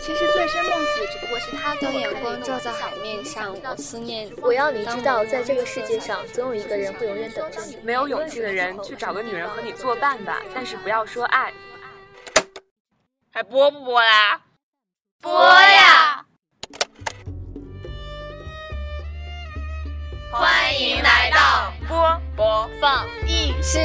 其实醉生梦死只不过是他当阳光照在海面上，我思念。我要你知道，在这个世界上，总有一个人会永远等着你。没有勇气的人，去找个女人和你作伴吧，但是不要说爱。还播不播啦？播呀！欢迎来到播播放映室。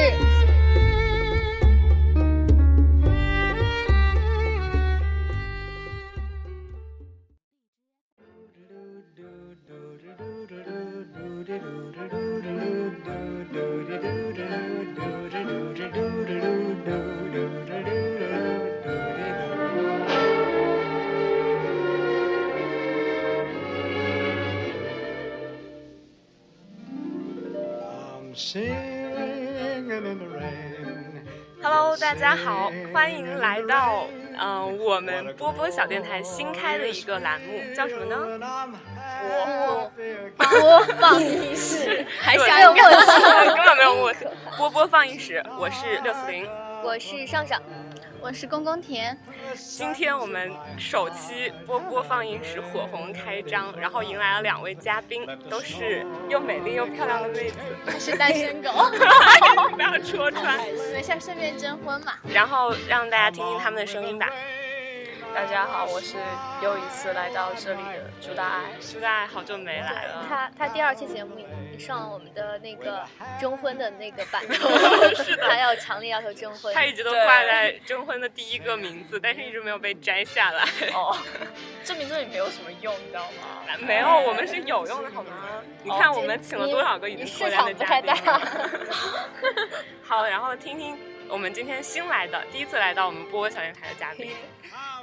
我们波波小电台新开的一个栏目，叫什么呢？播播放映室，还想有默契，根本没有默契。波波放映室，我是六四零，我是上上。我是公公田，今天我们首期波波放映室火红开张，然后迎来了两位嘉宾，都是又美丽又漂亮的妹子，是单身狗，不要戳穿，没事，顺便征婚嘛。然后让大家听听他们的声音吧。大家好，我是又一次来到这里的朱大爱。朱大爱好久没来了。他他第二期节目已上了我们的那个征婚的那个版头，是的，他要强烈要求征婚。他一直都挂在征婚的第一个名字，但是一直没有被摘下来。哦，证明这里没有什么用，你知道吗？没有，我们是有用的，好吗？你看我们请了多少个已经脱单的嘉宾。好，然后听听我们今天新来的、第一次来到我们波波小电台的嘉宾。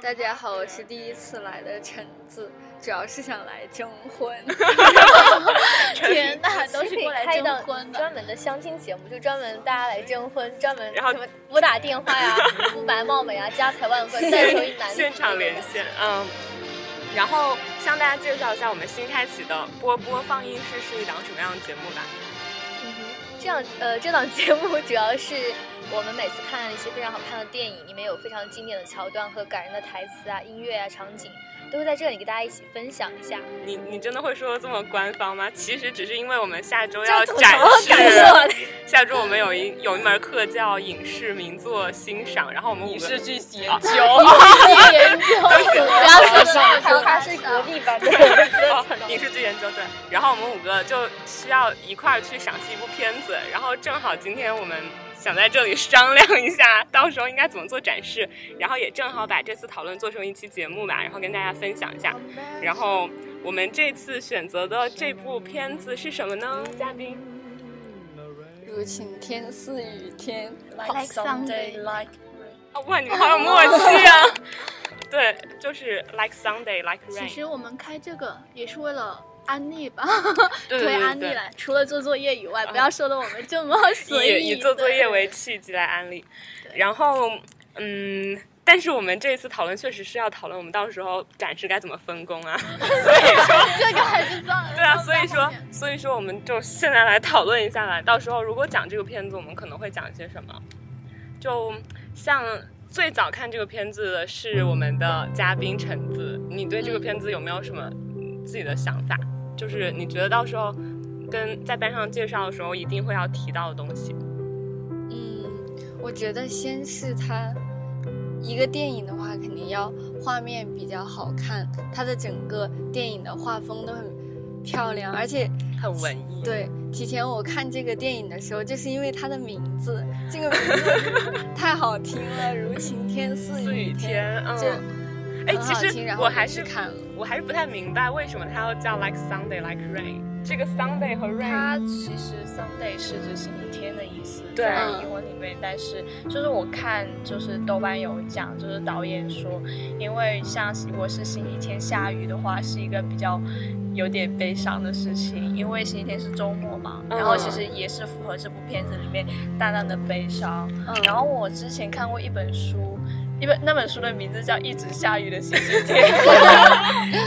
大家好，我是第一次来的橙子，主要是想来征婚。天哪，都是过来征婚的，专门的相亲节目，就专门大家来征婚，专门然后什么拨打电话呀，肤白貌美啊，家财万贯，再求一男子。现场连线，嗯。然后向大家介绍一下我们新开启的波波放映室是一档什么样的节目吧。嗯哼，这样呃，这档节目主要是。我们每次看一些非常好看的电影，里面有非常经典的桥段和感人的台词啊、音乐啊、场景，都会在这里给大家一起分享一下。你你真的会说的这么官方吗？其实只是因为我们下周要展示，下周我们有一有一门课叫影视名作欣赏，然后我们影视剧研究，研究，不要说说他是隔壁班的影视剧研究对。然后我们五个就需要一块儿去赏析一部片子，然后正好今天我们。想在这里商量一下，到时候应该怎么做展示，然后也正好把这次讨论做成一期节目吧，然后跟大家分享一下。然后我们这次选择的这部片子是什么呢？嘉宾？如晴天，似雨天，Like Sunday like。哇，你们好有默契啊！对，就是 Like Sunday like rain。其实我们开这个也是为了。安利吧，推安利来。除了做作业以外，不要说的我们这么 随意。以做作业为契机来安利。然后，嗯，但是我们这一次讨论确实是要讨论我们到时候展示该怎么分工啊。所以说这个还是算了。对啊，所以说，所以说我们就现在来讨论一下吧。到时候如果讲这个片子，我们可能会讲一些什么？就像最早看这个片子的是我们的嘉宾橙子，你对这个片子有没有什么自己的想法？就是你觉得到时候跟在班上介绍的时候一定会要提到的东西。嗯，我觉得先是它一个电影的话，肯定要画面比较好看，它的整个电影的画风都很漂亮，而且很文艺。对，提前我看这个电影的时候，就是因为它的名字，这个名字 太好听了，如晴天似雨天，嗯。哎，其实我还是看，我还是不太明白为什么它要叫 like Sunday like rain。这个 Sunday 和 rain，它其实 Sunday 是指星期天的意思，在英文里面。但是就是我看，就是豆瓣有讲，就是导演说，因为像如果是星期天下雨的话，是一个比较有点悲伤的事情，因为星期天是周末嘛。然后其实也是符合这部片子里面淡淡的悲伤。然后我之前看过一本书。一本那本书的名字叫《一直下雨的星期天》，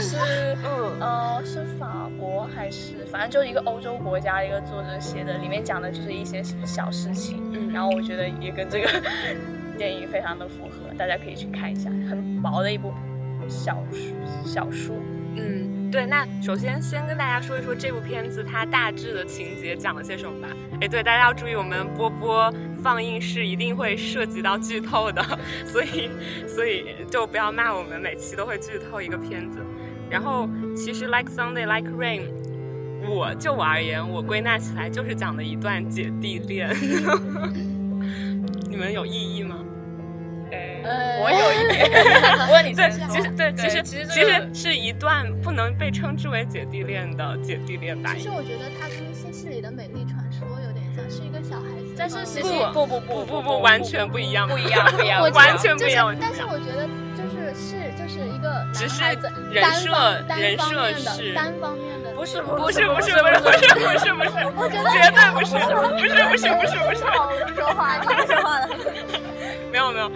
是嗯。呃是法国还是反正就是一个欧洲国家一个作者写的，里面讲的就是一些小事情，嗯，然后我觉得也跟这个电影非常的符合，大家可以去看一下，很薄的一部小小说。对。那首先先跟大家说一说这部片子它大致的情节讲了些什么吧。哎，对，大家要注意，我们波波放映是一定会涉及到剧透的，所以所以就不要骂我们，每期都会剧透一个片子。然后其实 Like Sunday Like Rain，我就我而言，我归纳起来就是讲的一段姐弟恋。你们有异议吗？我有一点，问你对，其实对，其实其实其实是一段不能被称之为姐弟恋的姐弟恋吧？其实我觉得他跟《西游》里的美丽传说有点像，是一个小孩子。但是其实不不不不不不完全不一样，不一样不一样，完全不一样。但是我觉得就是是就是一个只是人设，人设是单方面的，不是不是不是不是不是不是不是，绝对不是不是不是不是不是。我不说话，不说话了，没有没有。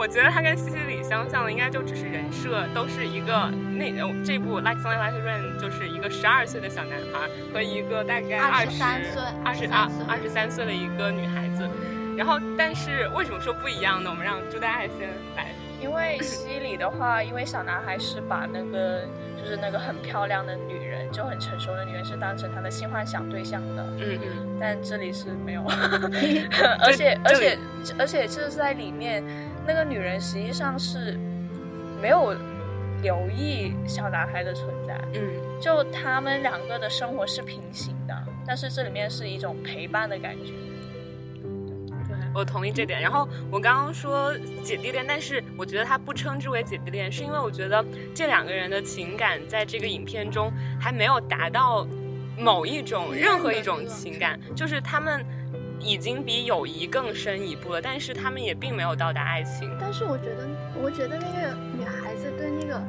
我我觉得他跟西西里相像的应该就只是人设，都是一个那这部 Like Sunny Like Rain 就是一个十二岁的小男孩和一个大概二十岁二十二二十三岁的一个女孩子，然后但是为什么说不一样呢？我们让朱丹爱先来。因为西里的话，因为小男孩是把那个就是那个很漂亮的女人，就很成熟的女人是当成他的性幻想对象的。嗯嗯。但这里是没有，而且而且而且就是在里面，那个女人实际上是没有留意小男孩的存在。嗯。就他们两个的生活是平行的，但是这里面是一种陪伴的感觉。我同意这点。然后我刚刚说姐弟恋，但是我觉得他不称之为姐弟恋，是因为我觉得这两个人的情感在这个影片中还没有达到某一种任何一种情感，就是他们已经比友谊更深一步了，但是他们也并没有到达爱情。但是我觉得，我觉得那个女孩子对那个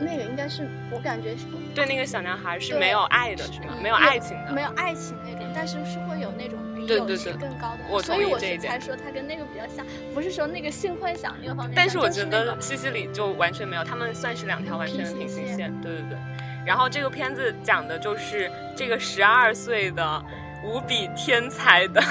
那个应该是我感觉是对那个小男孩是没有爱的，是吗？没有爱情的，没有爱情那种，但是是会有那种。对对对，更高的，所以我才说他跟那个比较像，不是说那个性幻想那个方面。但是我觉得西西里就完全没有，他们算是两条完全的平行线。对对对，然后这个片子讲的就是这个十二岁的无比天才的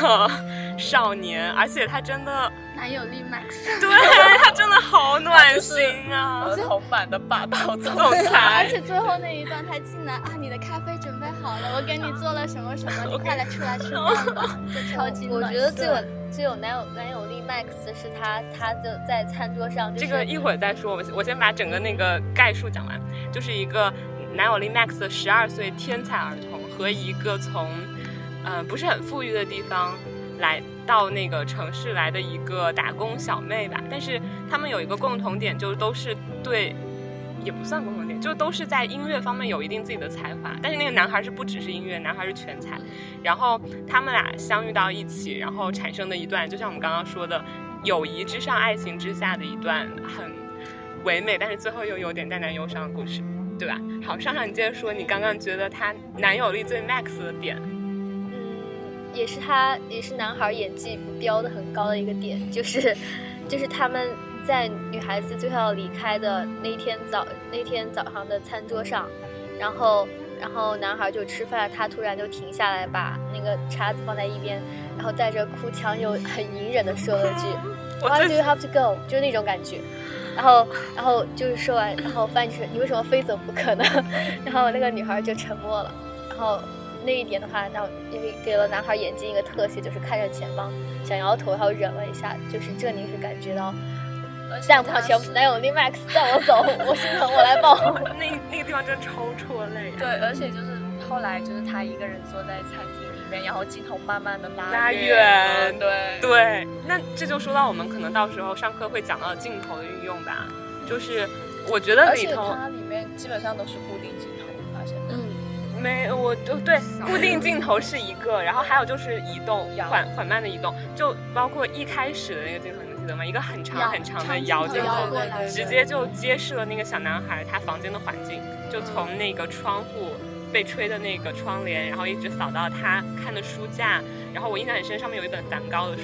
少年，而且他真的。男友力 max，对他真的好暖心啊！儿童版的霸道总裁，而且最后那一段他进来啊，你的咖啡准备好了，我给你做了什么什么，你 快来出来吃饭吧，就超级我觉得最有最有男友男友力 max 是他，他就在餐桌上。这个一会儿再说，我我先把整个那个概述讲完，就是一个男友力 max 的十二岁天才儿童和一个从呃不是很富裕的地方。来到那个城市来的一个打工小妹吧，但是他们有一个共同点，就都是对，也不算共同点，就都是在音乐方面有一定自己的才华。但是那个男孩是不只是音乐，男孩是全才。然后他们俩相遇到一起，然后产生的一段，就像我们刚刚说的，友谊之上，爱情之下的一段很唯美，但是最后又有点淡淡忧伤的故事，对吧？好，上上你接着说，你刚刚觉得他男友力最 max 的点。也是他，也是男孩演技飙的很高的一个点，就是，就是他们在女孩子最后要离开的那天早那天早上的餐桌上，然后然后男孩就吃饭，他突然就停下来，把那个叉子放在一边，然后带着哭腔又很隐忍的说了句 Why do you have to go？就是那种感觉，然后然后就是说完，然后翻译成你为什么非走不可呢？然后那个女孩就沉默了，然后。那一点的话，让因为给了男孩眼睛一个特写，就是看着前方，想摇头，然后忍了一下，就是这你是感觉到，但不全部男友力 max 带我走，我心疼，我来抱。那 那个地方真的超戳泪。对，而且就是后来就是他一个人坐在餐厅里面，然后镜头慢慢的拉拉远。对对，那这就说到我们可能到时候上课会讲到镜头的运用吧，就是我觉得里头它里面基本上都是固定镜头，发现嗯。没，我就对固定镜头是一个，然后还有就是移动，缓缓慢的移动，就包括一开始的那个镜头，你们记得吗？一个很长很长的摇镜头，直接就揭示了那个小男孩他房间的环境，就从那个窗户被吹的那个窗帘，然后一直扫到他看的书架，然后我印象很深，上面有一本梵高的书，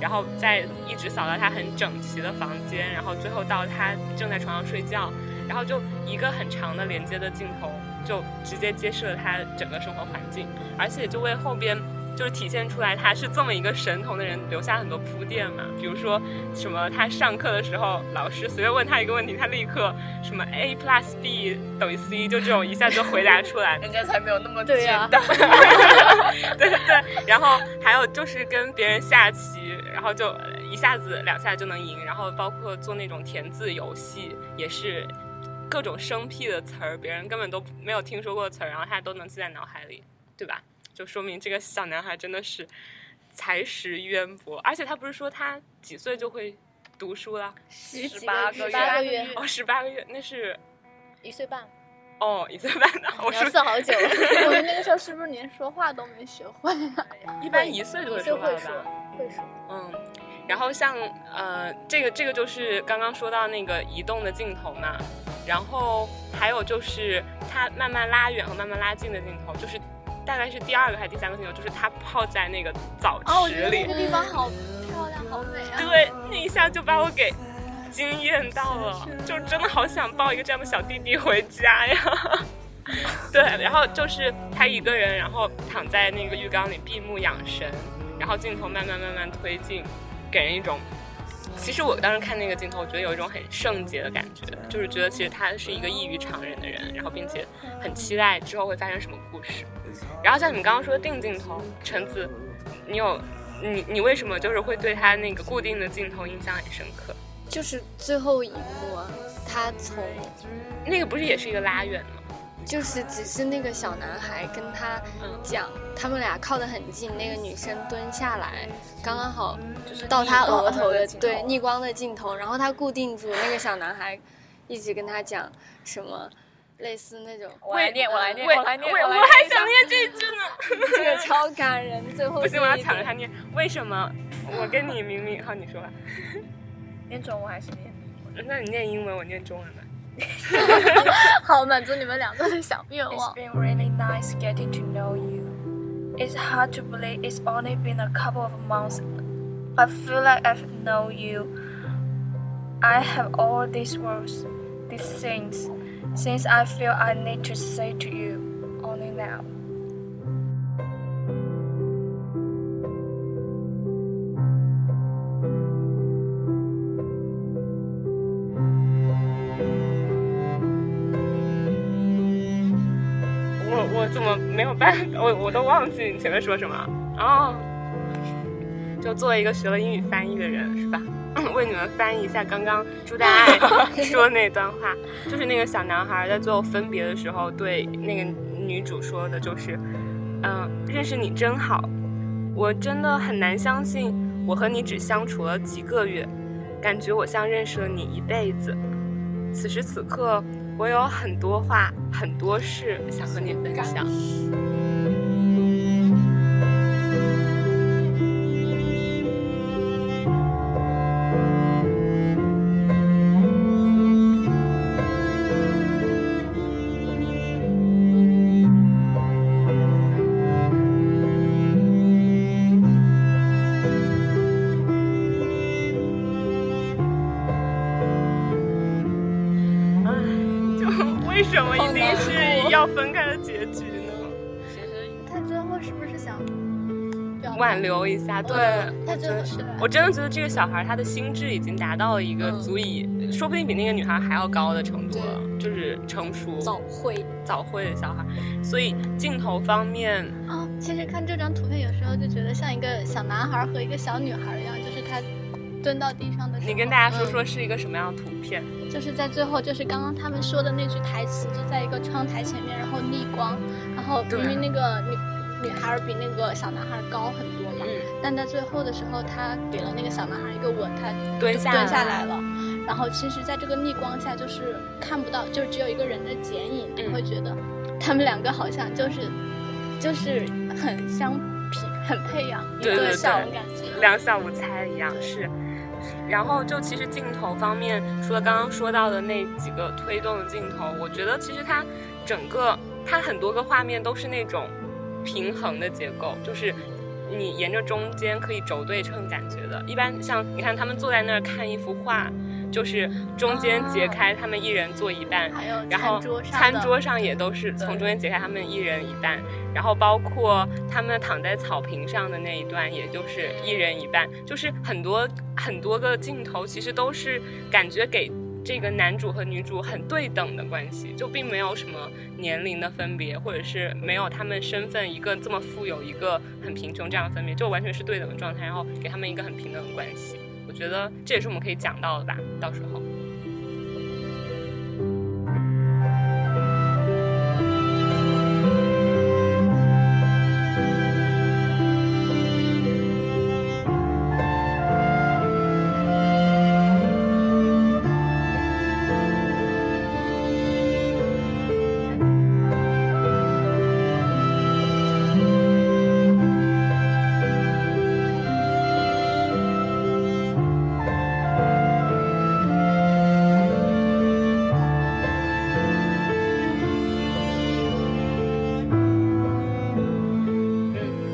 然后再一直扫到他很整齐的房间，然后最后到他正在床上睡觉，然后就一个很长的连接的镜头。就直接揭示了他整个生活环境，而且就为后边就是体现出来他是这么一个神童的人，留下很多铺垫嘛。比如说什么，他上课的时候，老师随便问他一个问题，他立刻什么 a plus b 等于 c，就这种一下就回答出来。人家才没有那么对呀简单。对对对，然后还有就是跟别人下棋，然后就一下子两下就能赢，然后包括做那种填字游戏，也是各种生僻的词儿，别人根本都没有听说过的词儿，然后他都能记在脑海里，对吧？就说明这个小男孩真的是才识渊博，而且他不是说他几岁就会读书了？十十八个十八个月月，哦，十八个月，那是一岁半，哦一岁半的，我你要说算好久。我们那个时候是不是连说话都没学会啊？一般一岁就会说说话了吧？，会说。嗯，然后像呃，这个这个就是刚刚说到那个移动的镜头嘛，然后还有就是他慢慢拉远和慢慢拉近的镜头，就是大概是第二个还是第三个镜头，就是他泡在那个澡池里，哦那个地方好漂亮，好美啊！对，那一下就把我给惊艳到了，就真的好想抱一个这样的小弟弟回家呀。对，然后就是他一个人，然后躺在那个浴缸里闭目养神，然后镜头慢慢慢慢推进，给人一种，其实我当时看那个镜头，我觉得有一种很圣洁的感觉，就是觉得其实他是一个异于常人的人，然后并且很期待之后会发生什么故事。然后像你们刚刚说的定镜头，橙子，你有你你为什么就是会对他那个固定的镜头印象很深刻？就是最后一幕啊，他从那个不是也是一个拉远吗？就是只是那个小男孩跟他讲，他们俩靠得很近，那个女生蹲下来，刚刚好就是到他额头的镜头对逆光的镜头，然后他固定住那个小男孩，一直跟他讲什么类似那种，我来念，我来念，我来念，我来一下还想念这一句呢。这个超感人，最后不行，我要抢着他念。为什么我跟你明明好？你说吧。念中文还是念英文那你念英文，我念中文吧。好满足你们两个的小愿？It's 望。 been really nice getting to know you. It's hard to believe it's only been a couple of months. I feel like I've known you. I have all these words, these things, things I feel I need to say to you only now. 怎么没有办法？我我都忘记你前面说什么了哦。就作为一个学了英语翻译的人，是吧？为你们翻译一下刚刚朱大爱说那段话，就是那个小男孩在最后分别的时候对那个女主说的，就是，嗯、认识你真好，我真的很难相信我和你只相处了几个月，感觉我像认识了你一辈子。此时此刻，我有很多话、很多事想和你分享。一下，对，他真的是我真的觉得这个小孩他的心智已经达到了一个嗯。足以，说不定比那个女孩还要高的程度了，就是成熟早会，早会的小孩。所以镜头方面，啊、其实看这张图片，有时候就觉得像一个小男孩和一个小女孩一样，就是他蹲到地上的时候，你跟大家说说是一个什么样的图片？就是在最后，就是刚刚他们说的那句台词，就在一个窗台前面，然后逆光，然后对明明那个女女孩儿比那个小男孩高很多但在最后的时候，他给了那个小男孩一个吻，他蹲下蹲下来了。然后其实，在这个逆光下，就是看不到，就只有一个人的剪影，嗯你会觉得他们两个好像就是就是很相匹很配呀，一对对对对笑，我感觉。两小无猜一样是。然后就其实镜头方面，除了刚刚说到的那几个推动的镜头，我觉得其实它整个它很多个画面都是那种平衡的结构，就是你沿着中间可以轴对称感觉的。一般像你看他们坐在那儿看一幅画，就是中间截开，他们一人坐一半，还有然后餐桌上餐桌上也都是从中间截开，他们一人一半，然后包括他们躺在草坪上的那一段，也就是一人一半，就是很多很多个镜头，其实都是感觉给。这个男主和女主很对等的关系，就并没有什么年龄的分别，或者是没有他们身份一个这么富有，一个很贫穷这样的分别，就完全是对等的状态，然后给他们一个很平等的关系。我觉得这也是我们可以讲到的吧，到时候。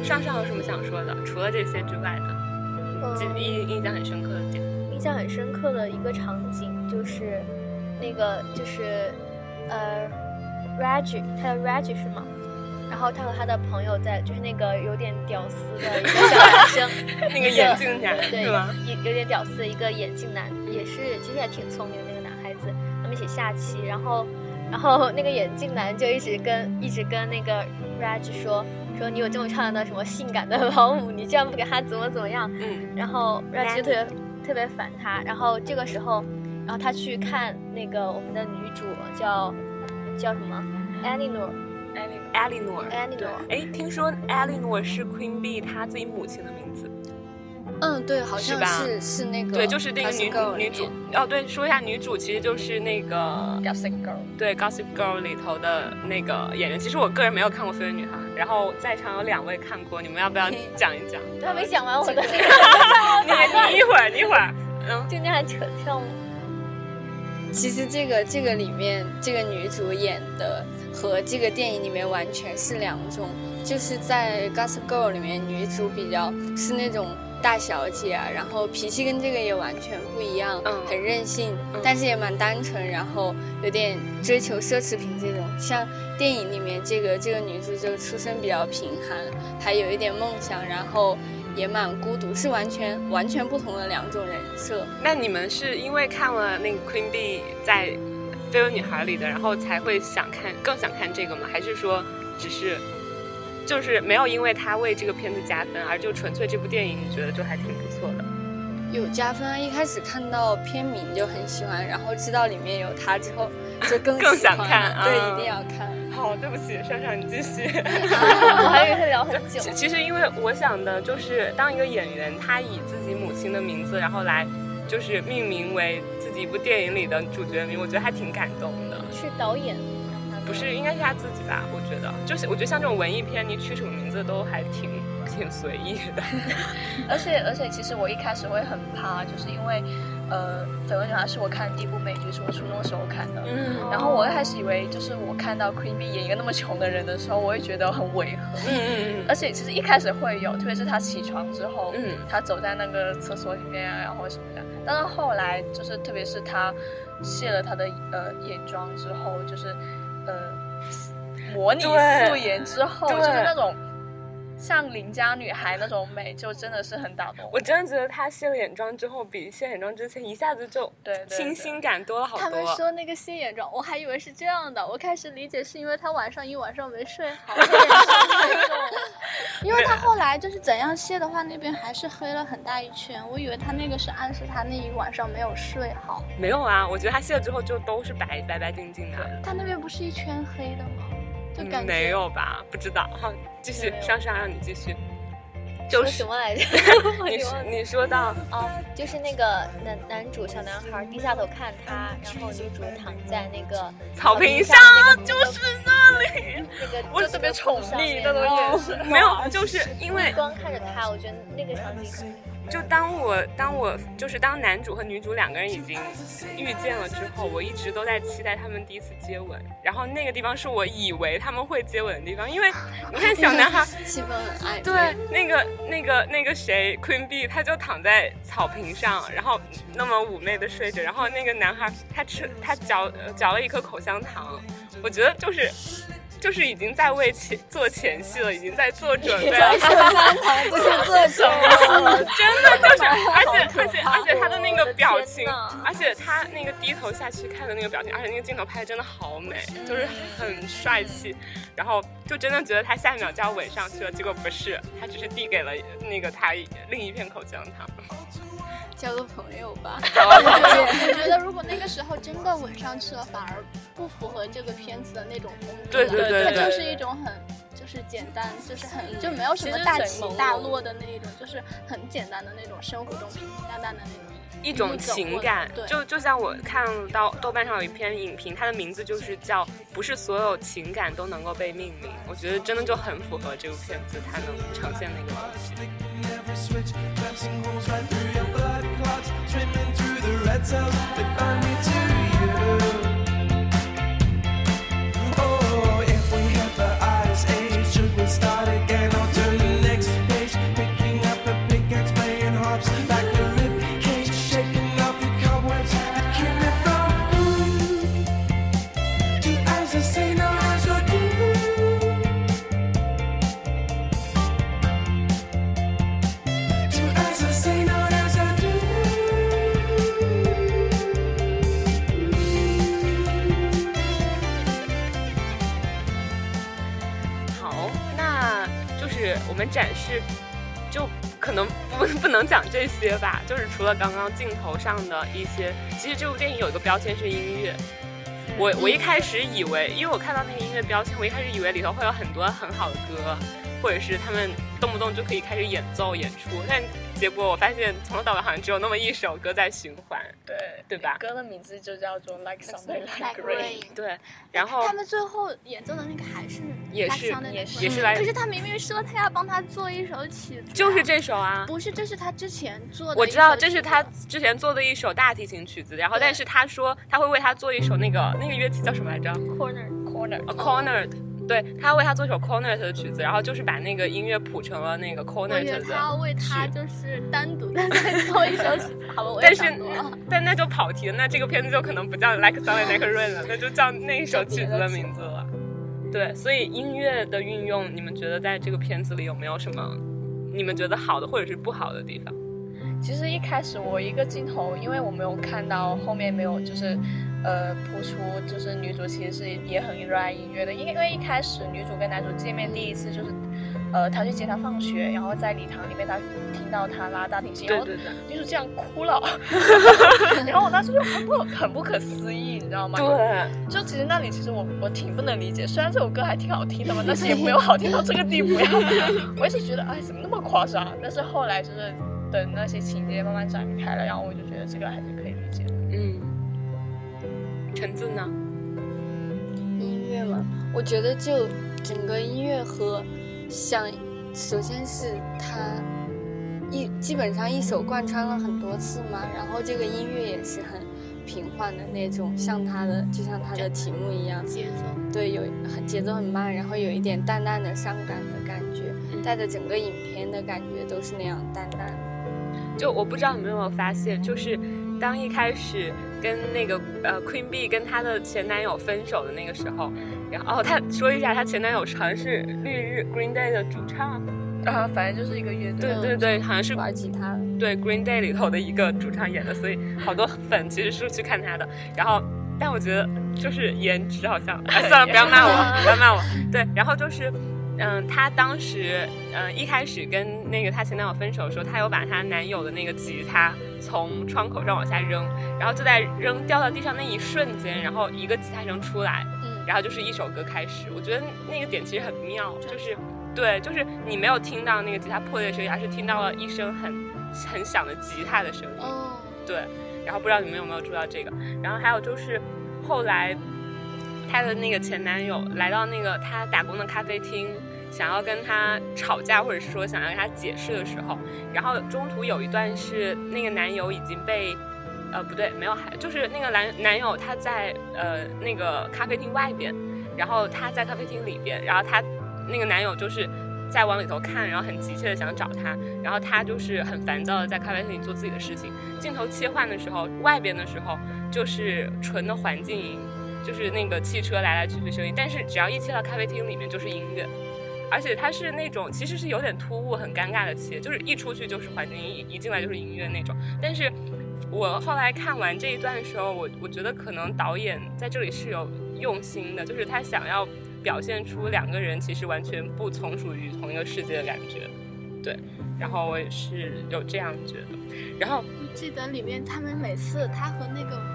上上有什么想说的？除了这些之外的，记印印象很深刻的点。印象很深刻的一个场景就是，那个就是，呃，Raj，他叫 Raj 是吗？然后他和他的朋友在，就是那个有点屌丝的一个小男生，那个眼镜男对有点屌丝的一个眼镜男，也是其实也挺聪明的那个男孩子。他们一起下棋，然后，然后那个眼镜男就一直跟一直跟那个 Raj 说说你有这么漂亮的什么性感的保姆，你居然不给她怎么怎么样？嗯，然后 Raj 就特别特别烦她。然后这个时候，然后他去看那个我们的女主叫叫什么 Eleanor。Eleanor 哎，听说 Eleanor 是 Queen Bee 她自己母亲的名字。嗯，对，好像吧是是那个，对，就是那个女 Girl 女主。哦，对，说一下女主其实就是那个 Gossip Girl，对《Gossip Girl》里头的那个演员。其实我个人没有看过《绯闻女孩》，然后在场有两位看过，你们要不要讲一讲？他还没讲完我的，你你一会儿，你一会儿，嗯，就那还扯上其实这个这个里面这个女主演的和这个电影里面完全是两种，就是在《Gossip Girl》里面女主比较是那种大小姐啊，然后脾气跟这个也完全不一样，嗯很任性，嗯但是也蛮单纯，然后有点追求奢侈品这种。像电影里面这个这个女主就出身比较贫寒，还有一点梦想，然后也蛮孤独，是完全完全不同的两种人设。那你们是因为看了那个 Queen Bee 在《飞人女孩》里的，然后才会想看更想看这个吗？还是说只是就是没有因为他为这个片子加分，而就纯粹这部电影你觉得就还挺不错的？有加分啊！一开始看到片名就很喜欢，然后知道里面有他之后，就更 更想看对，啊一定要看。好，对不起，珊珊，你继续。我还以为会聊很久。其其实，因为我想的就是，当一个演员他以自己母亲的名字，然后来就是命名为自己一部电影里的主角名，我觉得还挺感动的。是导演，不是，应该是他自己吧？我觉得，就是我觉得像这种文艺片，你取什么名字都还挺挺随意的。而 且而且，其实我一开始会很怕，就是因为，呃，《绯闻女孩》是我看的第一部美剧，是我初中的时候看的。嗯然后我一开始以为，就是我看到 Queen Bee 演一个那么穷的人的时候，我会觉得很违和。嗯嗯而且其实一开始会有，特别是他起床之后，嗯他走在那个厕所里面啊，然后什么的。但是后来就是，特别是他卸了他的呃眼妆之后，就是呃模拟素颜之后，就是那种像邻家女孩那种美，就真的是很打动我真的觉得她卸了眼妆之后，比卸眼妆之前一下子就清新感多了好多他们。说那个卸眼妆，我还以为是这样的，我开始理解是因为她晚上一晚上没睡好，因为她后来就是怎样卸的话，那边还是黑了很大一圈，我以为她那个是暗示她那一晚上没有睡好，没有啊，我觉得她卸了之后就都是白白白净净的。她那边不是一圈黑的吗？就感觉、嗯没有吧？不知道。好，继续，没有珊珊让你继续。就是什么来着？你说你说到哦，就是那个男男主小男孩低下头看他，然后女主躺在那个草坪上就是那里。那个我就特别宠溺那种眼神没有，就是因为光看着他，我觉得那个场景很就当我当我就是当男主和女主两个人已经遇见了之后，我一直都在期待他们第一次接吻。然后那个地方是我以为他们会接吻的地方，因为 你看小男孩 气氛很暧昧。对，那个那个那个谁 Queen B 他就躺在草坪上，然后那么妩媚的睡着，然后那个男孩他吃他嚼嚼了一颗口香糖，我觉得就是。就是已经在为前做前戏了，已经在做准备了。口香糖就是做 什么？真的就是，而且而且而且他的那个表情，而且他那个低头下去看的那个表情，而且那个镜头拍的真的好美，就是很帅气。然后就真的觉得他下一秒就要吻上去了，结果不是，他只是递给了那个他另一片口香糖。交个朋友吧。我觉得如果那个时候真的吻上去了，反而不符合这个片子的那种风格。对对对，它就是一种很就是简单，就是很就没有什么大起大落的那一种，就是很简单的那种生活中平平淡淡的那种一种情感。就就像我看到豆瓣上有一篇影评，它的名字就是叫“不是所有情感都能够被命名”。我觉得真的就很符合这部片子它能呈现的一个东西。不 不能讲这些吧，就是除了刚刚镜头上的一些，其实这部电影有一个标签是音乐。我我一开始以为，因为我看到那个音乐标签，我一开始以为里头会有很多很好的歌，或者是他们动不动就可以开始演奏演出，但。结果我发现从头到尾好像只有那么一首歌在循环，对对吧？歌的名字就叫做 Like Something Like Rain。对，然后他们最后演奏的那个还是也是也是也是来，可是他明明说他要帮他做一首曲子，就是这首啊，不是，这是他之前做的。我知道这是他之前做的一首大提琴曲子，然后但是他说他会为他做一首那个那个乐器叫什么来着？Corner Corner Cornered。对他为他做一首 cornet 的曲子，然后就是把那个音乐谱成了那个 cornet 的。他要为他就是单独的再做一首曲子，好吧？但是但那就跑题了，那这个片子就可能不叫 Like Something Like Rain 了，那就叫那一首曲子的名字了。对，所以音乐的运用，你们觉得在这个片子里有没有什么你们觉得好的或者是不好的地方？其实一开始我一个镜头，因为我没有看到后面没有就是。呃，铺出就是女主其实是也很热爱音乐的，因为一开始女主跟男主见面第一次就是，呃，他去接她放学，然后在礼堂里面他听到他拉大提琴，然后女主这样哭了，然后我当时就很不很不可思议，你知道吗？对，就其实那里其实我我挺不能理解，虽然这首歌还挺好听的嘛，但是也没有 好听到这个地步呀。我一直觉得哎怎么那么夸张，但是后来就是等那些情节慢慢展开了，然后我就觉得这个还是可以理解的，嗯。橙子呢？音乐嘛，我觉得就整个音乐和像，首先是它一基本上一首贯穿了很多次嘛，然后这个音乐也是很平缓的那种，像它的就像它的题目一样，节奏对，有很节奏很慢，然后有一点淡淡的伤感的感觉，带着整个影片的感觉都是那样淡淡。就我不知道你们有没有发现，就是当一开始。跟那个呃，Queen B 跟她的前男友分手的那个时候，然后她说一下，她前男友好像是绿日 Green Day 的主唱，啊，反正就是一个乐队，对对对，好像是玩吉他，对 Green Day 里头的一个主唱演的，所以好多粉其实是去看他的。然后，但我觉得就是颜值好像，哎，算了，不要骂我，不要骂我。对，然后就是。嗯，她当时，嗯，一开始跟那个她前男友分手的时候，她有把她男友的那个吉他从窗口上往下扔，然后就在扔掉到地上那一瞬间，然后一个吉他声出来，嗯，然后就是一首歌开始。我觉得那个点其实很妙，就是，对，就是你没有听到那个吉他破裂的声音，而是听到了一声很很响的吉他的声音，哦，对。然后不知道你们有没有注意到这个？然后还有就是后来。她的那个前男友来到那个她打工的咖啡厅，想要跟他吵架，或者是说想要跟他解释的时候，然后中途有一段是那个男友已经被，呃，不对，没有还就是那个男男友他在呃那个咖啡厅外边，然后他在咖啡厅里边，然后他那个男友就是在往里头看，然后很急切的想找他，然后他就是很烦躁的在咖啡厅里做自己的事情。镜头切换的时候，外边的时候就是纯的环境音。就是那个汽车来来去去声音，但是只要一切到咖啡厅里面就是音乐，而且它是那种其实是有点突兀、很尴尬的切，就是一出去就是环境音，一进来就是音乐那种。但是我后来看完这一段的时候，我我觉得可能导演在这里是有用心的，就是他想要表现出两个人其实完全不从属于同一个世界的感觉，对。然后我也是有这样觉得。然后我记得里面他们每次他和那个。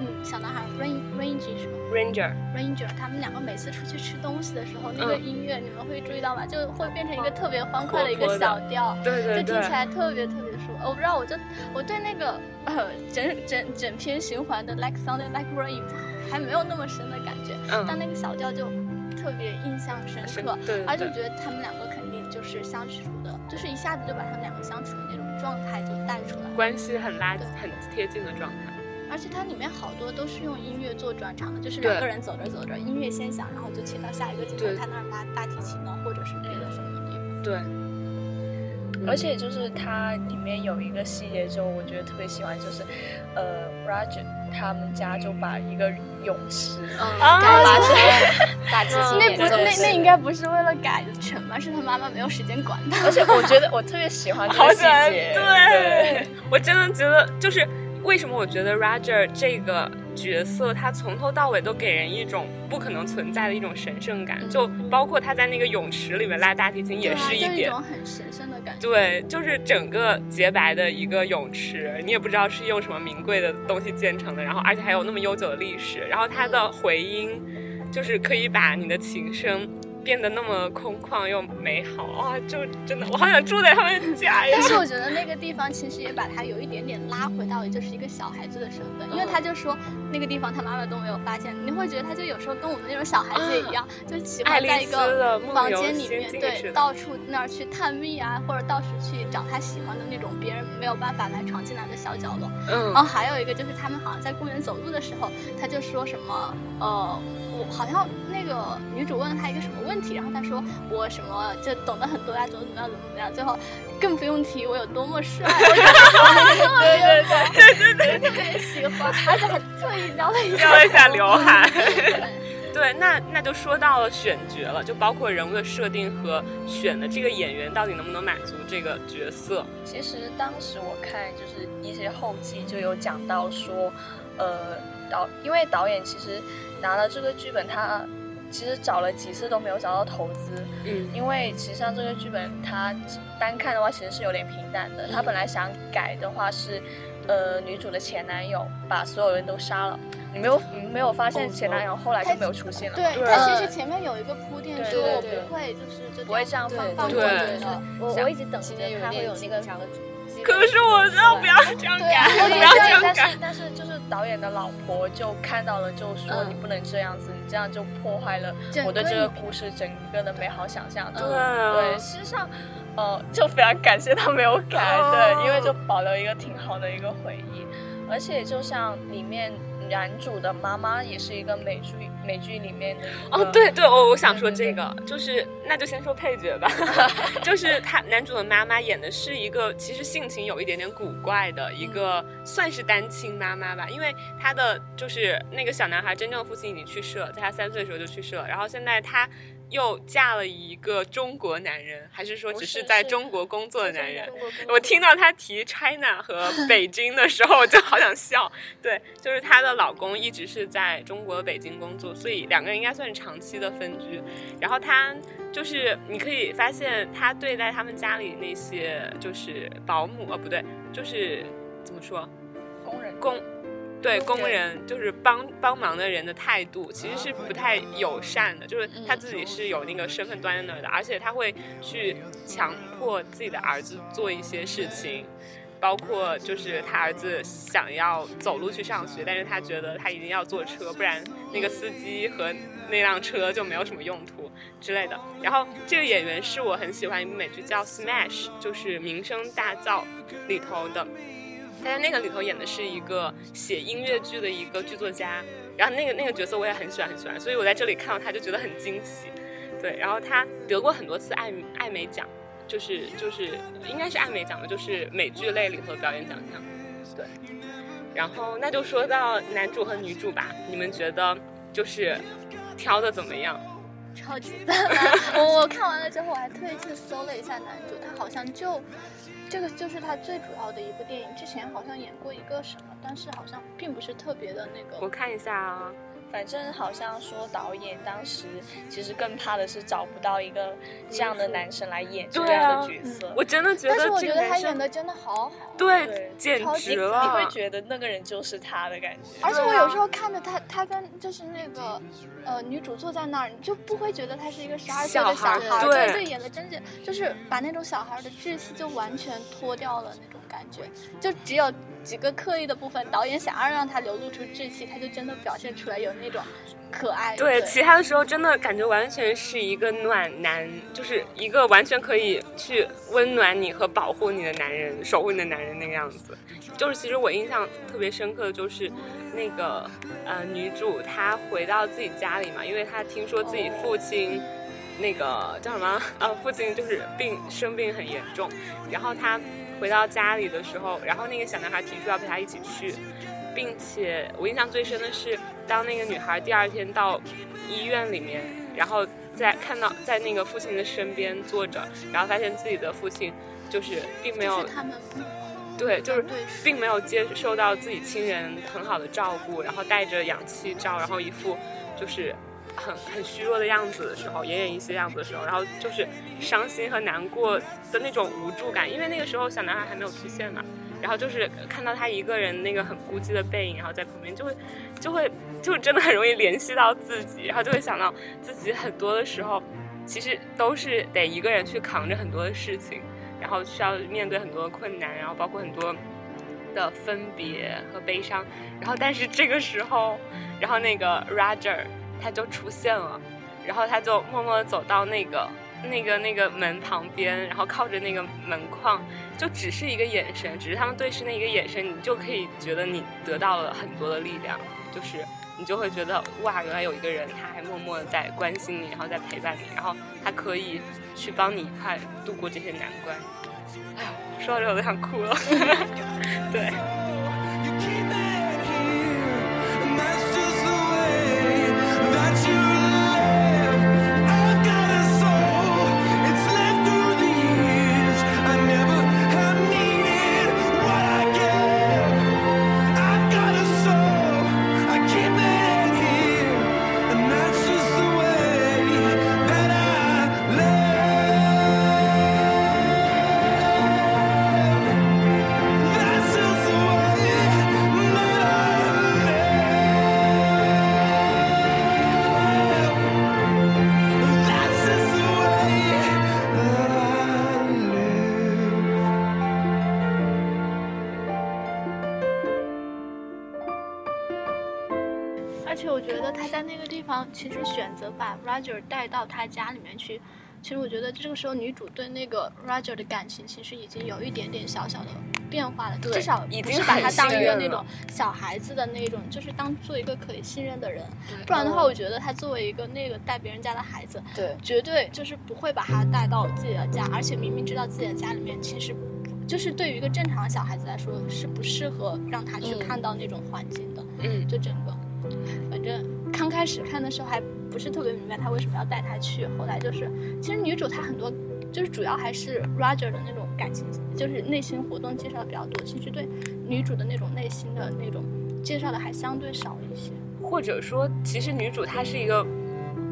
嗯，小男孩 Ranger Ranger 是吗？Ranger Ranger，他们两个每次出去吃东西的时候，那个音乐你们会注意到吗？就会变成一个特别欢快的一个小调，对对对，就听起来特别特别舒服。我不知道，我就我对那个呃整整整篇循环的 Like Sounded Like Rain 还没有那么深的感觉，但那个小调就特别印象深刻，而且觉得他们两个肯定就是相处的，就是一下子就把他们两个相处的那种状态就带出来，关系很拉很贴近的状态。而且它里面好多都是用音乐做转场的，就是两个人走着走着，音乐先响，然后就切到下一个镜头，他那儿拉大提琴呢，或者是别的什么地方。对。而且就是它里面有一个细节，就我觉得特别喜欢，就是呃，Roger 他们家就把一个泳池改成 大提琴。那不那那应该不是为了改成吗？是他妈妈没有时间管他。而且我觉得我特别喜欢这个细节，对，我真的觉得就是。为什么我觉得 Roger 这个角色，他从头到尾都给人一种不可能存在的一种神圣感，就包括他在那个泳池里面拉大提琴，也是一点，一种很神圣的感觉。对，就是整个洁白的一个泳池，你也不知道是用什么名贵的东西建成的，然后而且还有那么悠久的历史，然后它的回音，就是可以把你的琴声。变得那么空旷又美好啊！就真的，我好想住在他们家呀。但是我觉得那个地方其实也把他有一点点拉回到，就是一个小孩子的身份，因为他就说那个地方他妈妈都没有发现。你会觉得他就有时候跟我们那种小孩子也一样，就喜欢在一个房间里面，对，到处那儿去探秘啊，或者到处去找他喜欢的那种别人没有办法来闯进来的小角落。嗯。然后还有一个就是他们好像在公园走路的时候，他就说什么呃。好像那个女主问了他一个什么问题，然后他说我什么就懂得很多呀，怎么怎么样，怎么怎么样。最后更不用提我有多么帅，对对对对对对，特别喜欢，而且还特意撩了一下，撩了一下刘海。对，那那就说到了选角了，就包括人物的设定和选的这个演员到底能不能满足这个角色。其实当时我看就是一些后记就有讲到说，呃导，因为导演其实。拿了这个剧本，他其实找了几次都没有找到投资，嗯，因为其实像这个剧本，他单看的话其实是有点平淡的。他本来想改的话是，呃，女主的前男友把所有人都杀了。你没有你没有发现前男友后来就没有出现了？对，他其实前面有一个铺垫，说我不会就是不会这样放放过你的。我我一直等着他会有那个。可是我知道不要这样改？不要这样改。但是但是就是导演的老婆就看到了，就说你不能这样子，你这样就破坏了我对这个故事整个的美好想象。对对，实际上，呃，就非常感谢他没有改，对，因为就保留一个挺好的一个回忆，而且就像里面。男主的妈妈也是一个美剧美剧里面的哦，对对，我我想说这个，就是那就先说配角吧，就是他男主的妈妈演的是一个其实性情有一点点古怪的一个算是单亲妈妈吧，因为他的就是那个小男孩真正的父亲已经去世了，在他三岁的时候就去世了，然后现在他。又嫁了一个中国男人，还是说只是在中国工作的男人？我听到他提 China 和北京的时候，我就好想笑。对，就是她的老公一直是在中国北京工作，所以两个人应该算是长期的分居。然后他就是你可以发现，他对待他们家里那些就是保姆，呃，不对，就是怎么说，工人工。对工人就是帮帮忙的人的态度其实是不太友善的，就是他自己是有那个身份端在那儿的，而且他会去强迫自己的儿子做一些事情，包括就是他儿子想要走路去上学，但是他觉得他一定要坐车，不然那个司机和那辆车就没有什么用途之类的。然后这个演员是我很喜欢一部美剧叫《Smash》，就是《名声大噪》里头的，他在那个里头演的是一个写音乐剧的一个剧作家，然后那个那个角色我也很喜欢很喜欢，所以我在这里看到他就觉得很惊喜。对，然后他得过很多次艾艾美奖。就是就是应该是艾美奖的，就是美剧类里头的表演奖项。对，然后那就说到男主和女主吧，你们觉得就是挑的怎么样？超级赞！我我看完了之后，我还特意去搜了一下男主，他好像就这个就是他最主要的一部电影，之前好像演过一个什么，但是好像并不是特别的那个。我看一下啊。反正好像说导演当时其实更怕的是找不到一个这样的男生来演这样的角色。我真的觉得，但是我觉得他演的真的好好，对，简直了！你会觉得那个人就是他的感觉。而且我有时候看着他，他跟就是那个呃女主坐在那儿，你就不会觉得他是一个十二岁的小孩，对，就演的真的就是把那种小孩的稚气就完全脱掉了那种感觉，就只有。几个刻意的部分，导演想要让他流露出稚气，他就真的表现出来有那种可爱。对，其他的时候真的感觉完全是一个暖男，就是一个完全可以去温暖你和保护你的男人，守护你的男人那个样子。就是其实我印象特别深刻的就是那个呃女主她回到自己家里嘛，因为她听说自己父亲那个叫什么呃父亲就是病生病很严重，然后她。回到家里的时候，然后那个小男孩提出要陪他一起去，并且我印象最深的是，当那个女孩第二天到医院里面，然后在看到在那个父亲的身边坐着，然后发现自己的父亲就是并没有，对，就是并没有接受到自己亲人很好的照顾，然后带着氧气罩，然后一副就是。很很虚弱的样子的时候，奄奄一息的样子的时候，然后就是伤心和难过的那种无助感，因为那个时候小男孩还没有出现嘛，然后就是看到他一个人那个很孤寂的背影，然后在旁边就会就会就真的很容易联系到自己，然后就会想到自己很多的时候其实都是得一个人去扛着很多的事情，然后需要面对很多的困难，然后包括很多的分别和悲伤，然后但是这个时候，然后那个 Roger。他就出现了，然后他就默默走到那个、那个、那个门旁边，然后靠着那个门框，就只是一个眼神，只是他们对视那一个眼神，你就可以觉得你得到了很多的力量，就是你就会觉得哇，原来有一个人他还默默的在关心你，然后在陪伴你，然后他可以去帮你一块度过这些难关。哎呀，说到这我都想哭了，对。其实选择把 Roger 带到他家里面去，其实我觉得这个时候女主对那个 Roger 的感情其实已经有一点点小小的变化了，至少不是把他当一个那种小孩子的那种，就是当做一个可以信任的人。不然的话，我觉得他作为一个那个带别人家的孩子，对，绝对就是不会把他带到自己的家，而且明明知道自己的家里面其实，就是对于一个正常的小孩子来说是不适合让他去看到那种环境的。嗯，就整个，反正。刚开始看的时候还不是特别明白他为什么要带她去，后来就是，其实女主她很多就是主要还是 Roger 的那种感情，就是内心活动介绍的比较多，其实对女主的那种内心的那种介绍的还相对少一些，或者说其实女主她是一个。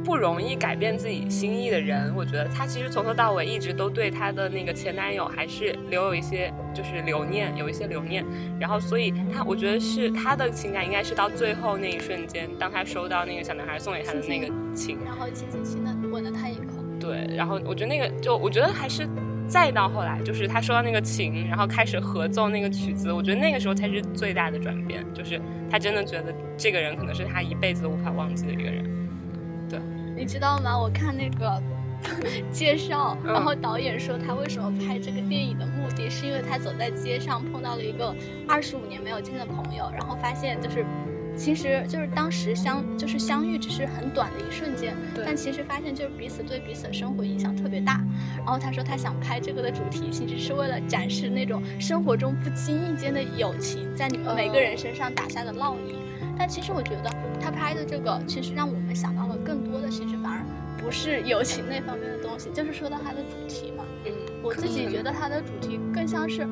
不容易改变自己心意的人，我觉得他其实从头到尾一直都对他的那个前男友还是留有一些就是留念，有一些留念。然后，所以他我觉得是他的情感应该是到最后那一瞬间，当他收到那个小男孩送给他的那个情，然后轻轻轻的吻了他一口。对，然后我觉得那个就我觉得还是再到后来，就是他收到那个琴，然后开始合奏那个曲子，我觉得那个时候才是最大的转变，就是他真的觉得这个人可能是他一辈子都无法忘记的一个人。对，你知道吗？我看那个 介绍，然后导演说他为什么拍这个电影的目的是因为他走在街上碰到了一个二十五年没有见的朋友，然后发现就是。其实就是当时相就是相遇只是很短的一瞬间，但其实发现就是彼此对彼此的生活影响特别大。然后他说他想拍这个的主题其实是为了展示那种生活中不经意间的友情在你们每个人身上打下的烙印。但其实我觉得他拍的这个其实让我们想到了更多的，其实反而不是友情那方面的东西，就是说到他的主题嘛。嗯，我自己觉得他的主题更像是。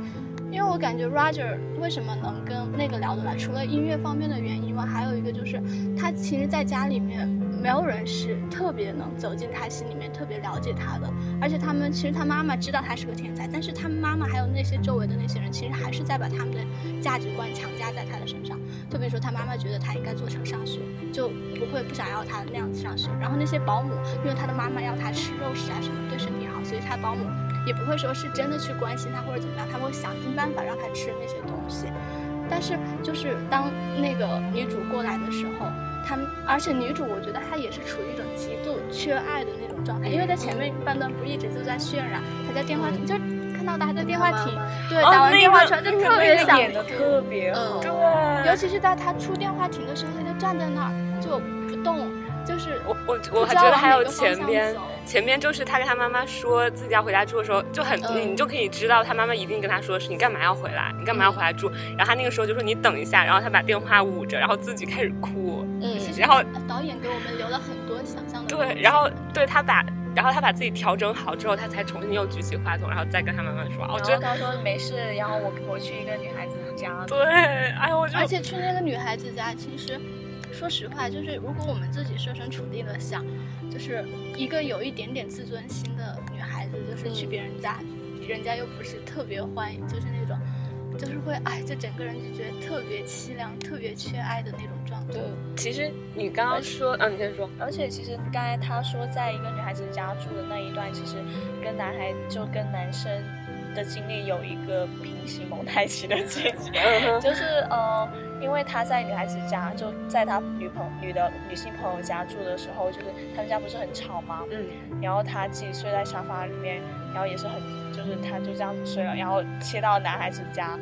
因为我感觉 Roger 为什么能跟那个聊得来，除了音乐方面的原因外，还有一个就是他其实，在家里面没有人是特别能走进他心里面，特别了解他的。而且他们其实他妈妈知道他是个天才，但是他妈妈还有那些周围的那些人，其实还是在把他们的价值观强加在他的身上。特别说他妈妈觉得他应该做成上学，就不会不想要他那样子上学。然后那些保姆，因为他的妈妈要他吃肉食啊什么对身体好，所以他保姆。也不会说是真的去关心他或者怎么样，他会想尽办法让他吃那些东西。但是就是当那个女主过来的时候，他们而且女主我觉得她也是处于一种极度缺爱的那种状态，因为在前面半段不一直就在渲染她在电话亭，就看到她在电话亭，对，打完电话出来就特别想，演的特别好，对，尤其是在她出电话亭的时候，她就站在那儿就不动。就是我我我还觉得还有前边前边就是他跟他妈妈说自己要回家住的时候就很你就可以知道他妈妈一定跟他说的是你干嘛要回来你干嘛要回来住。然后他那个时候就说你等一下然后他把电话捂着然后自己开始哭嗯。然后导演给我们留了很多想象的对然后对他把然后他把自己调整好之后他才重新又举起话筒然后再跟他妈妈说。我觉得他说没事然后我我去一个女孩子家对哎呦我而且去那个女孩子家其实。说实话，就是如果我们自己设身处地的想，就是一个有一点点自尊心的女孩子，就是去别人家，人家又不是特别欢迎，就是那种，就是会哎，就整个人就觉得特别凄凉、特别缺爱的那种状态。其实你刚刚说，嗯，你先说。而且其实刚才他说，在一个女孩子家住的那一段，其实跟男孩就跟男生的经历有一个平行蒙太奇的结局，就是呃。因为他在女孩子家，就在他女朋女的女性朋友家住的时候，就是他们家不是很吵吗？嗯。然后他自己睡在沙发里面，然后也是很，就是他就这样子睡了。然后切到男孩子家，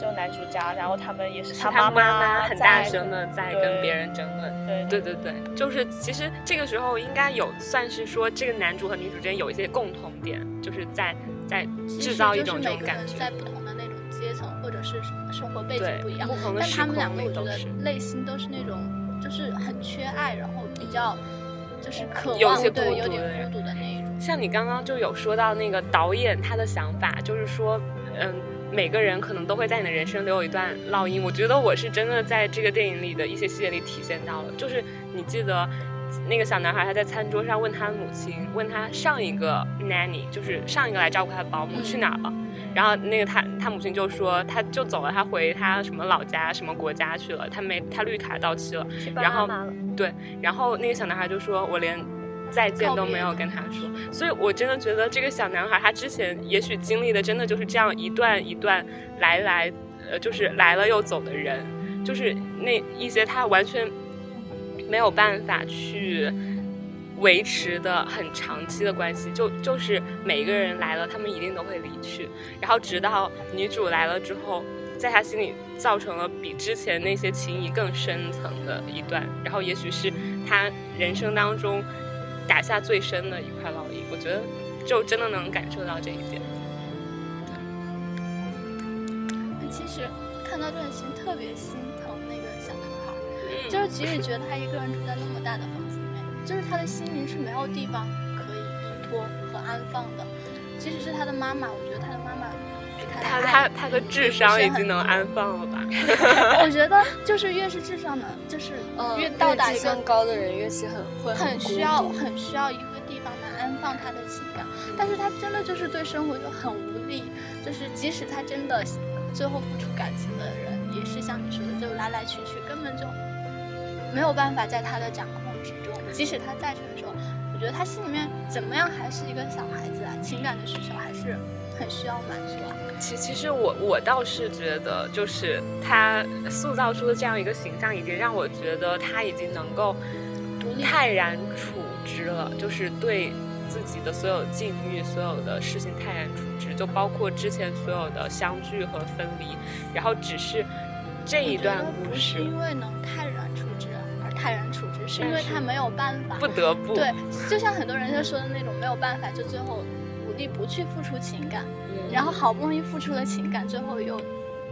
就男主家，然后他们也是他妈妈很大声的在跟别人争论。对对对对，就是其实这个时候应该有算是说这个男主和女主之间有一些共同点，就是在在制造一种这种感觉。在不同的那种阶层或者是什么。生活背景不一样，但他们两个我觉得内心都是那种，就是很缺爱，然后比较就是渴望对有点孤独的那一种。像你刚刚就有说到那个导演他的想法，就是说，嗯，每个人可能都会在你的人生留有一段烙印。我觉得我是真的在这个电影里的一些细节里体现到了，就是你记得那个小男孩他在餐桌上问他母亲，问他上一个 nanny，就是上一个来照顾他的保姆去哪儿了。然后那个他他母亲就说他就走了，他回他什么老家什么国家去了，他没他绿卡到期了。然后对，然后那个小男孩就说，我连再见都没有跟他说。所以我真的觉得这个小男孩他之前也许经历的真的就是这样一段一段来来呃就是来了又走的人，就是那一些他完全没有办法去。维持的很长期的关系，就就是每一个人来了，他们一定都会离去，然后直到女主来了之后，在他心里造成了比之前那些情谊更深层的一段，然后也许是他人生当中打下最深的一块烙印。我觉得就真的能感受到这一点。其实看到这段心特别心孩，就是即使觉得他一个人住在那么大的房子里面。就是他的心灵是没有地方可以依托和安放的，即使是他的妈妈，我觉得他的妈妈给他的他他的智商已经能安放了吧？我觉得就是越是智商的，就是越到达更高的人越是很会很需要很需要一个地方来安放他的情感，但是他真的就是对生活就很无力，就是即使他真的最后付出感情的人，也是像你说的，就来来去去，根本就没有办法在他的掌控之中。即使他在场的时候，我觉觉得他心里面怎么样还是一个小孩子啊，情感的需求还是很需要满足啊。其其实我我倒是觉得，就是他塑造出的这样一个形象，已经让我觉得他已经能够泰然处之了，就是对。自己的所有境遇，所有的事情泰然处之，就包括之前所有的相聚和分离，然后只是这一段故事，因为能泰然泰然处之，是因为他没有办法，不得不对，就像很多人就说的那种没有办法，就最后努力不去付出情感，然后好不容易付出了情感，最后又，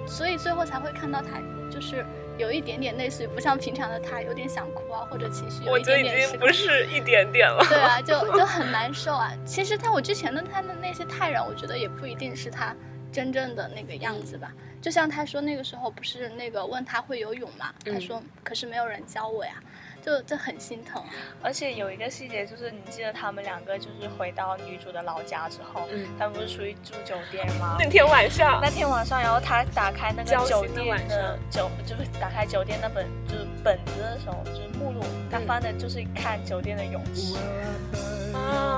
所以最后才会看到他就是。有一点点类似于不像平常的他，有点想哭啊，或者情绪有一点点。我就已经不是一点点了。对啊，就就很难受啊。其实他我之前的他的那些泰然，我觉得也不一定是他真正的那个样子吧。就像他说那个时候不是那个问他会游泳嘛，他说可是没有人教我呀。就这很心疼，而且有一个细节就是，你记得他们两个就是回到女主的老家之后，他们不是出去住酒店吗？那天晚上，那天晚上，然后他打开那个酒店的酒，就是打开酒店那本就是本子的时候，就是目录，他翻的就是看酒店的泳池。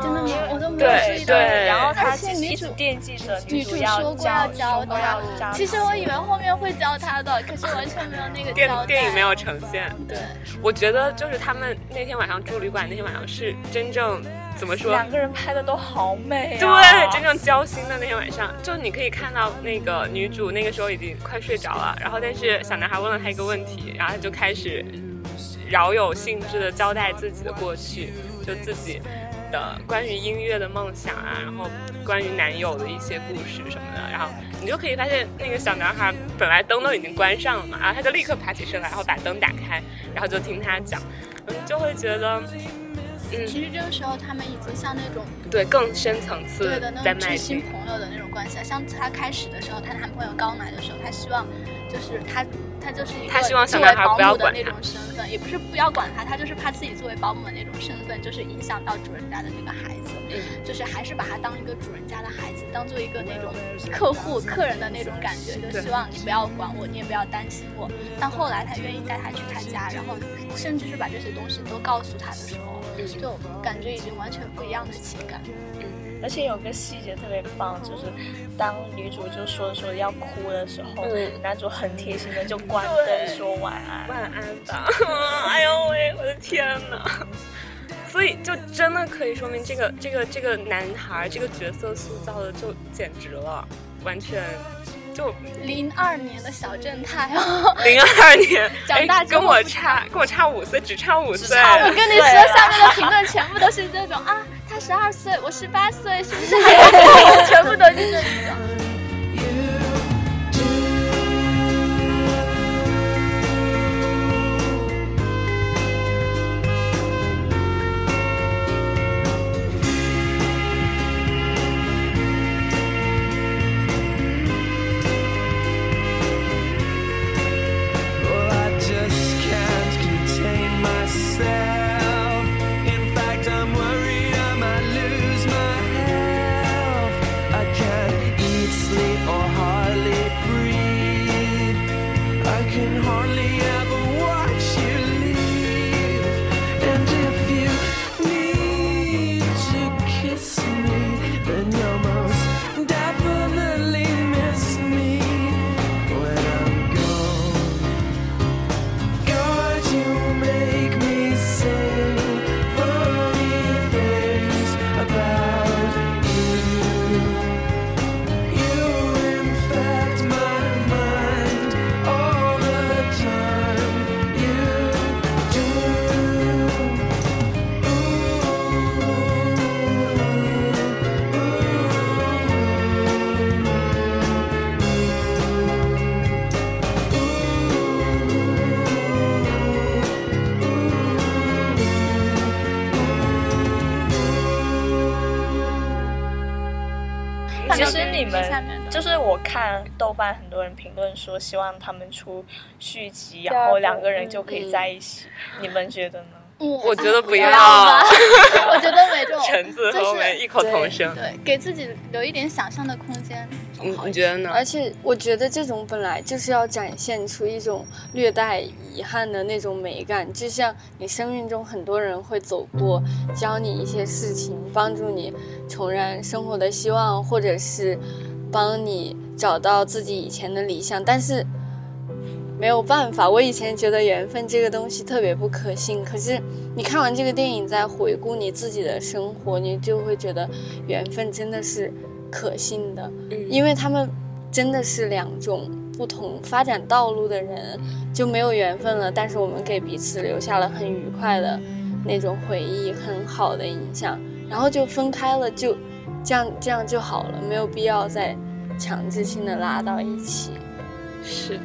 真的吗？我都没有注意到。然后他一直惦记着女主要教教他。其实我以为后面会教他的，可是完全没有那个电电影没有呈现。对，我觉得就是他们那天晚上住旅馆，那天晚上是真正怎么说？两个人拍的都好美。对，真正交心的那天晚上，就你可以看到那个女主那个时候已经快睡着了，然后但是小男孩问了她一个问题，然后她就开始饶有兴致的交代自己的过去，就自己。的关于音乐的梦想啊，然后关于男友的一些故事什么的，然后你就可以发现那个小男孩本来灯都已经关上了嘛，然后他就立刻爬起身来，然后把灯打开，然后就听他讲，嗯，就会觉得，嗯，其实这个时候他们已经像那种对更深层次对的那种知心朋友的那种关系，像他开始的时候，他男朋友刚来的时候，他希望就是他。他就是一个作为保姆的那种身份，也不是不要管他，他就是怕自己作为保姆的那种身份，就是影响到主人家的那个孩子，就是还是把他当一个主人家的孩子，当做一个那种客户、客人的那种感觉，就希望你不要管我，你也不要担心我。但后来他愿意带他去他家，然后甚至是把这些东西都告诉他的时候，就感觉已经完全不一样的情感。而且有个细节特别棒，就是当女主就说说要哭的时候，男主很贴心的就关灯说晚安，晚安吧。哎呦喂，我的天哪！所以就真的可以说明这个这个这个男孩这个角色塑造的就简直了，完全就零二年的小正太哦，零二年 长大跟我差跟我差五岁，只差五岁。我跟你说，下面的评论全部都是这种啊。他十二岁，我十八岁，是不是？全部都是这种。看豆瓣很多人评论说希望他们出续集，然后两个人就可以在一起。你们觉得呢？我觉得不要。我觉得每种 橙子和我们异口同声。对，给自己留一点想象的空间。你你觉得呢？而且我觉得这种本来就是要展现出一种略带遗憾的那种美感，就像你生命中很多人会走过，教你一些事情，帮助你重燃生活的希望，或者是帮你找到自己以前的理想，但是。没有办法，我以前觉得缘分这个东西特别不可信，可是你看完这个电影，再回顾你自己的生活，你就会觉得缘分真的是可信的，嗯因为他们真的是两种不同发展道路的人，就没有缘分了，但是我们给彼此留下了很愉快的那种回忆，很好的影响，然后就分开了，就这样这样就好了，没有必要再强制性的拉到一起，是。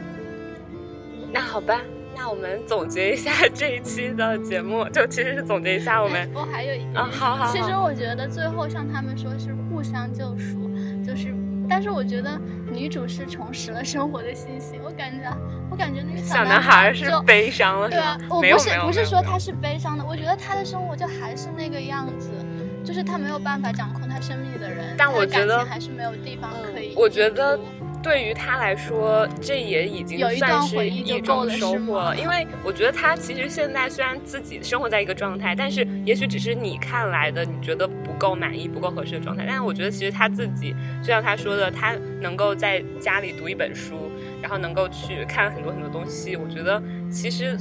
那好吧，那我们总结一下 这一期的节目，就其实是总结一下我们。我还有一点，好好。其实我觉得最后像他们说是互相救赎，就是，但是我觉得女主是重拾了生活的信心。我感觉，我感觉那个小男孩是悲伤了，对啊，我不是不是说他是悲伤的，我觉得他的生活就还是那个样子，就是他没有办法掌控他生命的人，但我觉得还是没有地方可以。我觉得。对于他来说，这也已经算是一种收获了。因为我觉得他其实现在虽然自己生活在一个状态，但是也许只是你看来的你觉得不够满意、不够合适的状态。但是我觉得其实他自己，就像他说的，他能够在家里读一本书，然后能够去看很多很多东西。我觉得其实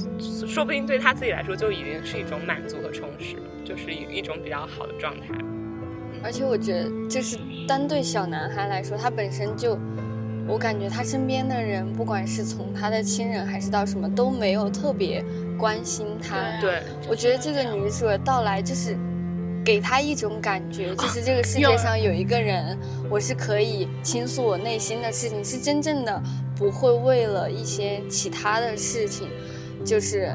说不定对他自己来说就已经是一种满足和充实，就是一一种比较好的状态。而且我觉得，就是单对小男孩来说，他本身就。我感觉他身边的人，不管是从他的亲人还是到什么，都没有特别关心他。对，我觉得这个女主的到来，就是给他一种感觉，就是这个世界上有一个人，我是可以倾诉我内心的事情，是真正的不会为了一些其他的事情，就是。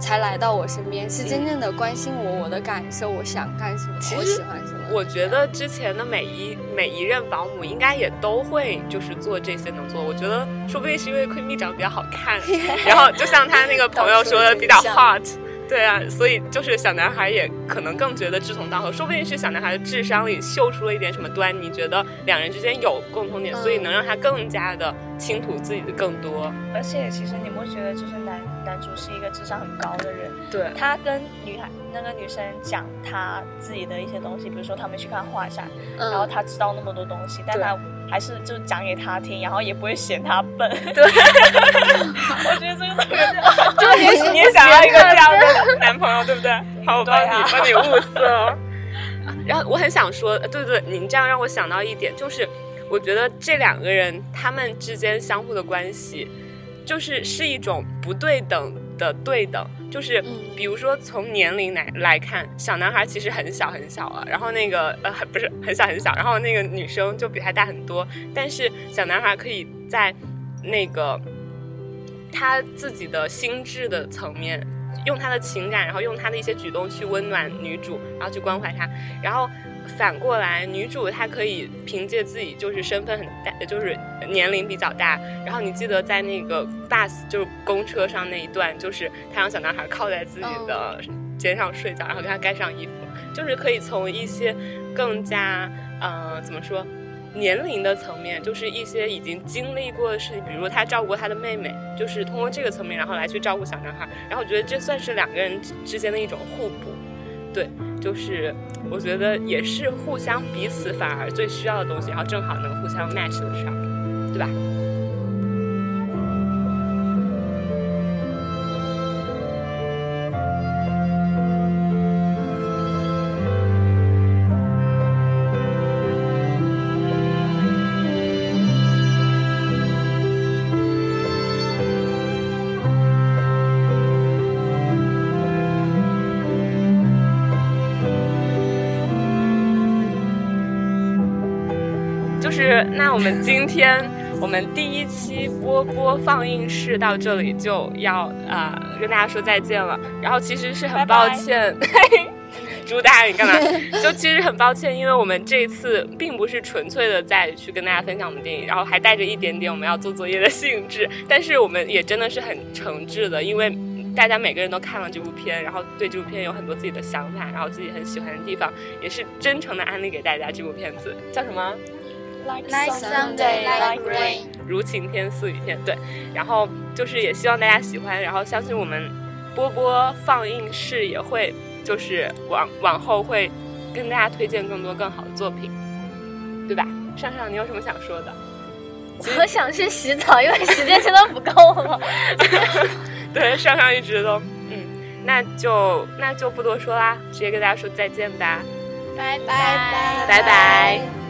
才来到我身边，是真正的关心我，我的感受，我想干什么，我喜欢什么。我觉得之前的每一每一任保姆应该也都会就是做这些能做。我觉得说不定是因为 Queenie 长得比较好看，然后就像他那个朋友说的比较 hot。对啊，所以就是小男孩也可能更觉得志同道合，说不定是小男孩的智商里嗅出了一点什么端倪，觉得两人之间有共同点，所以能让他更加的倾吐自己的更多。而且其实你不觉得，就是男男主是一个智商很高的人，对，他跟女孩那个女生讲他自己的一些东西，比如说他们去看画展，然后他知道那么多东西，但他。还是就讲给他听，然后也不会嫌他笨。对，我觉得这个特别好。就你你也想要一个这样的男朋友，对不对？好，我帮你帮你物色。然后我很想说，对对，您这样让我想到一点，就是我觉得这两个人他们之间相互的关系，就是是一种不对等的对等。就是，比如说从年龄来来看，小男孩其实很小很小了，然后那个呃，不是很小很小，然后那个女生就比他大很多。但是小男孩可以在那个他自己的心智的层面，用他的情感，然后用他的一些举动去温暖女主，然后去关怀她，然后。反过来，女主她可以凭借自己就是身份很大，就是年龄比较大。然后你记得在那个 bus 就是公车上那一段，就是她让小男孩靠在自己的肩上睡觉，然后给他盖上衣服，就是可以从一些更加呃怎么说年龄的层面，就是一些已经经历过的事情，比如他照顾他的妹妹，就是通过这个层面，然后来去照顾小男孩。然后我觉得这算是两个人之间的一种互补，对。就是我觉得也是互相彼此反而最需要的东西，然后正好能互相 match 得上，对吧？那我们今天我们第一期播播放映室到这里就要啊跟大家说再见了。然后其实是很抱歉，朱大你干嘛？就其实很抱歉，因为我们这次并不是纯粹的在去跟大家分享我们电影，然后还带着一点点我们要做作业的性质。但是我们也真的是很诚挚的，因为大家每个人都看了这部片，然后对这部片有很多自己的想法，然后自己很喜欢的地方，也是真诚的安利给大家这部片子，叫什么？Like Sunday, like rain，如晴天似雨天。对，然后就是也希望大家喜欢，然后相信我们波波放映室也会就是往往后会跟大家推荐更多更好的作品，对吧？上上，你有什么想说的？我想去洗澡，因为时间真的不够了。对，上上一直都，嗯，那就那就不多说啦，直接跟大家说再见吧，拜拜拜拜。